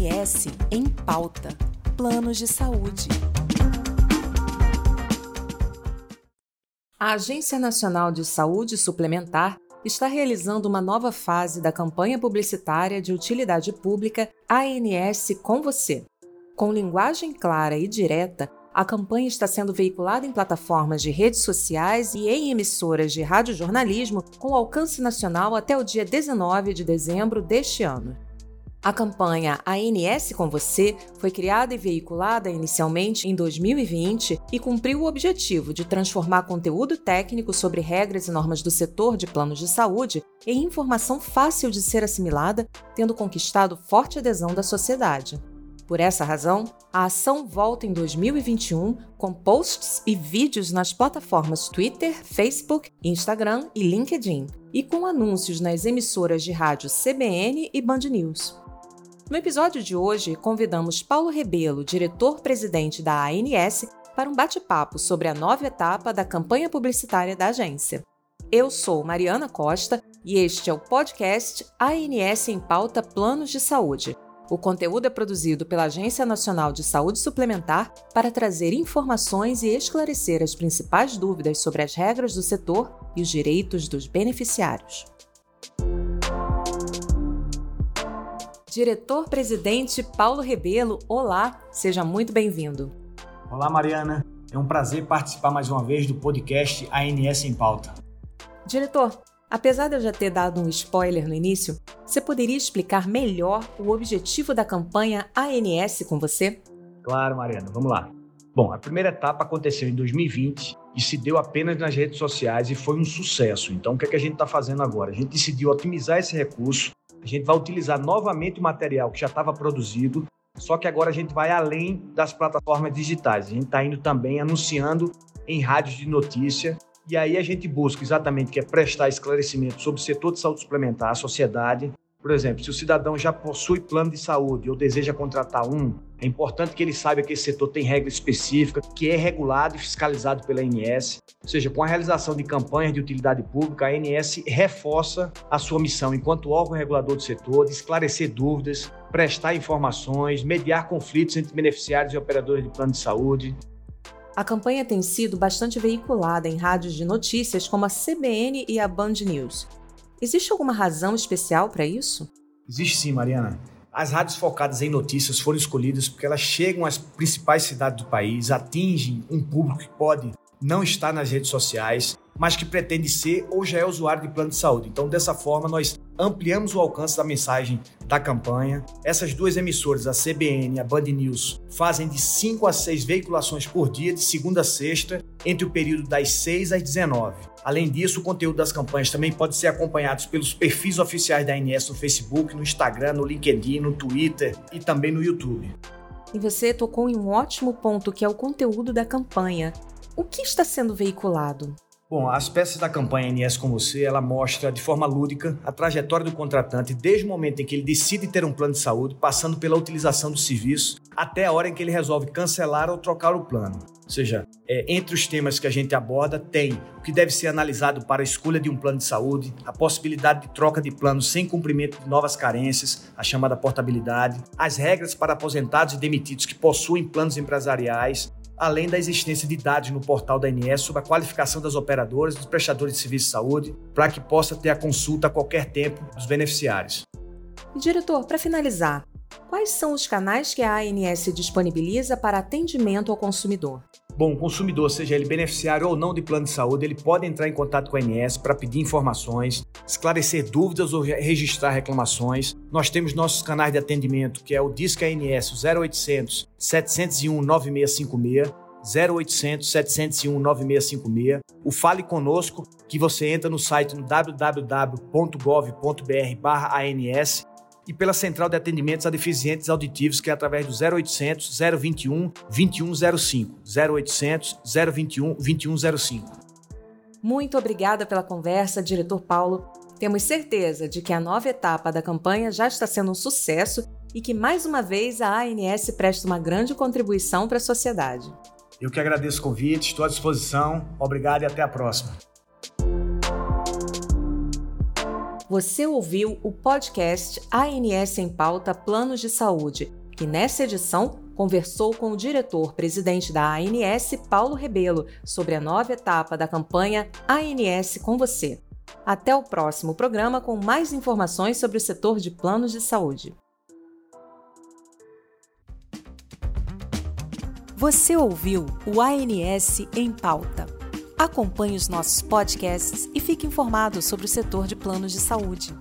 ANS em pauta. Planos de saúde. A Agência Nacional de Saúde Suplementar está realizando uma nova fase da campanha publicitária de utilidade pública ANS com você. Com linguagem clara e direta, a campanha está sendo veiculada em plataformas de redes sociais e em emissoras de radiojornalismo com alcance nacional até o dia 19 de dezembro deste ano. A campanha ANS com Você foi criada e veiculada inicialmente em 2020 e cumpriu o objetivo de transformar conteúdo técnico sobre regras e normas do setor de planos de saúde em informação fácil de ser assimilada, tendo conquistado forte adesão da sociedade. Por essa razão, a ação volta em 2021 com posts e vídeos nas plataformas Twitter, Facebook, Instagram e LinkedIn, e com anúncios nas emissoras de rádio CBN e Band News. No episódio de hoje, convidamos Paulo Rebelo, diretor-presidente da ANS, para um bate-papo sobre a nova etapa da campanha publicitária da agência. Eu sou Mariana Costa e este é o podcast ANS em Pauta Planos de Saúde. O conteúdo é produzido pela Agência Nacional de Saúde Suplementar para trazer informações e esclarecer as principais dúvidas sobre as regras do setor e os direitos dos beneficiários. Diretor-presidente Paulo Rebelo, olá, seja muito bem-vindo. Olá, Mariana. É um prazer participar mais uma vez do podcast ANS em Pauta. Diretor, apesar de eu já ter dado um spoiler no início, você poderia explicar melhor o objetivo da campanha ANS com você? Claro, Mariana, vamos lá. Bom, a primeira etapa aconteceu em 2020 e se deu apenas nas redes sociais e foi um sucesso. Então, o que, é que a gente está fazendo agora? A gente decidiu otimizar esse recurso a gente vai utilizar novamente o material que já estava produzido, só que agora a gente vai além das plataformas digitais. A gente está indo também anunciando em rádios de notícia e aí a gente busca exatamente que é prestar esclarecimento sobre o setor de saúde suplementar, a sociedade, por exemplo, se o cidadão já possui plano de saúde ou deseja contratar um, é importante que ele saiba que esse setor tem regra específica, que é regulado e fiscalizado pela ANS. Ou seja, com a realização de campanhas de utilidade pública, a ANS reforça a sua missão enquanto órgão regulador do setor, de esclarecer dúvidas, prestar informações, mediar conflitos entre beneficiários e operadores de plano de saúde, a campanha tem sido bastante veiculada em rádios de notícias como a CBN e a Band News. Existe alguma razão especial para isso? Existe sim, Mariana. As rádios focadas em notícias foram escolhidas porque elas chegam às principais cidades do país, atingem um público que pode não estar nas redes sociais, mas que pretende ser ou já é usuário de plano de saúde. Então, dessa forma, nós ampliamos o alcance da mensagem da campanha. Essas duas emissoras, a CBN e a Band News, fazem de 5 a 6 veiculações por dia, de segunda a sexta, entre o período das 6 às 19. Além disso, o conteúdo das campanhas também pode ser acompanhado pelos perfis oficiais da ANS no Facebook, no Instagram, no LinkedIn, no Twitter e também no YouTube. E você tocou em um ótimo ponto que é o conteúdo da campanha. O que está sendo veiculado? Bom, as peças da campanha NS com você, ela mostra de forma lúdica a trajetória do contratante desde o momento em que ele decide ter um plano de saúde, passando pela utilização do serviço, até a hora em que ele resolve cancelar ou trocar o plano. Ou seja, é, entre os temas que a gente aborda, tem o que deve ser analisado para a escolha de um plano de saúde, a possibilidade de troca de planos sem cumprimento de novas carências, a chamada portabilidade, as regras para aposentados e demitidos que possuem planos empresariais, além da existência de dados no portal da ANS sobre a qualificação das operadoras e dos prestadores de serviço de saúde, para que possa ter a consulta a qualquer tempo dos beneficiários. Diretor, para finalizar, quais são os canais que a ANS disponibiliza para atendimento ao consumidor? Bom, o consumidor, seja ele beneficiário ou não de plano de saúde, ele pode entrar em contato com a ANS para pedir informações, esclarecer dúvidas ou registrar reclamações. Nós temos nossos canais de atendimento, que é o Disque ANS 0800 701 9656, 0800 701 9656. O Fale Conosco, que você entra no site no www.gov.br/ans e pela Central de Atendimentos a Deficientes Auditivos, que é através do 0800 021 2105. 0800 021 2105. Muito obrigada pela conversa, diretor Paulo. Temos certeza de que a nova etapa da campanha já está sendo um sucesso e que mais uma vez a ANS presta uma grande contribuição para a sociedade. Eu que agradeço o convite, estou à disposição. Obrigado e até a próxima. Você ouviu o podcast ANS em Pauta Planos de Saúde, que nessa edição conversou com o diretor-presidente da ANS, Paulo Rebelo, sobre a nova etapa da campanha ANS com você. Até o próximo programa com mais informações sobre o setor de planos de saúde. Você ouviu o ANS em Pauta. Acompanhe os nossos podcasts e fique informado sobre o setor de planos de saúde.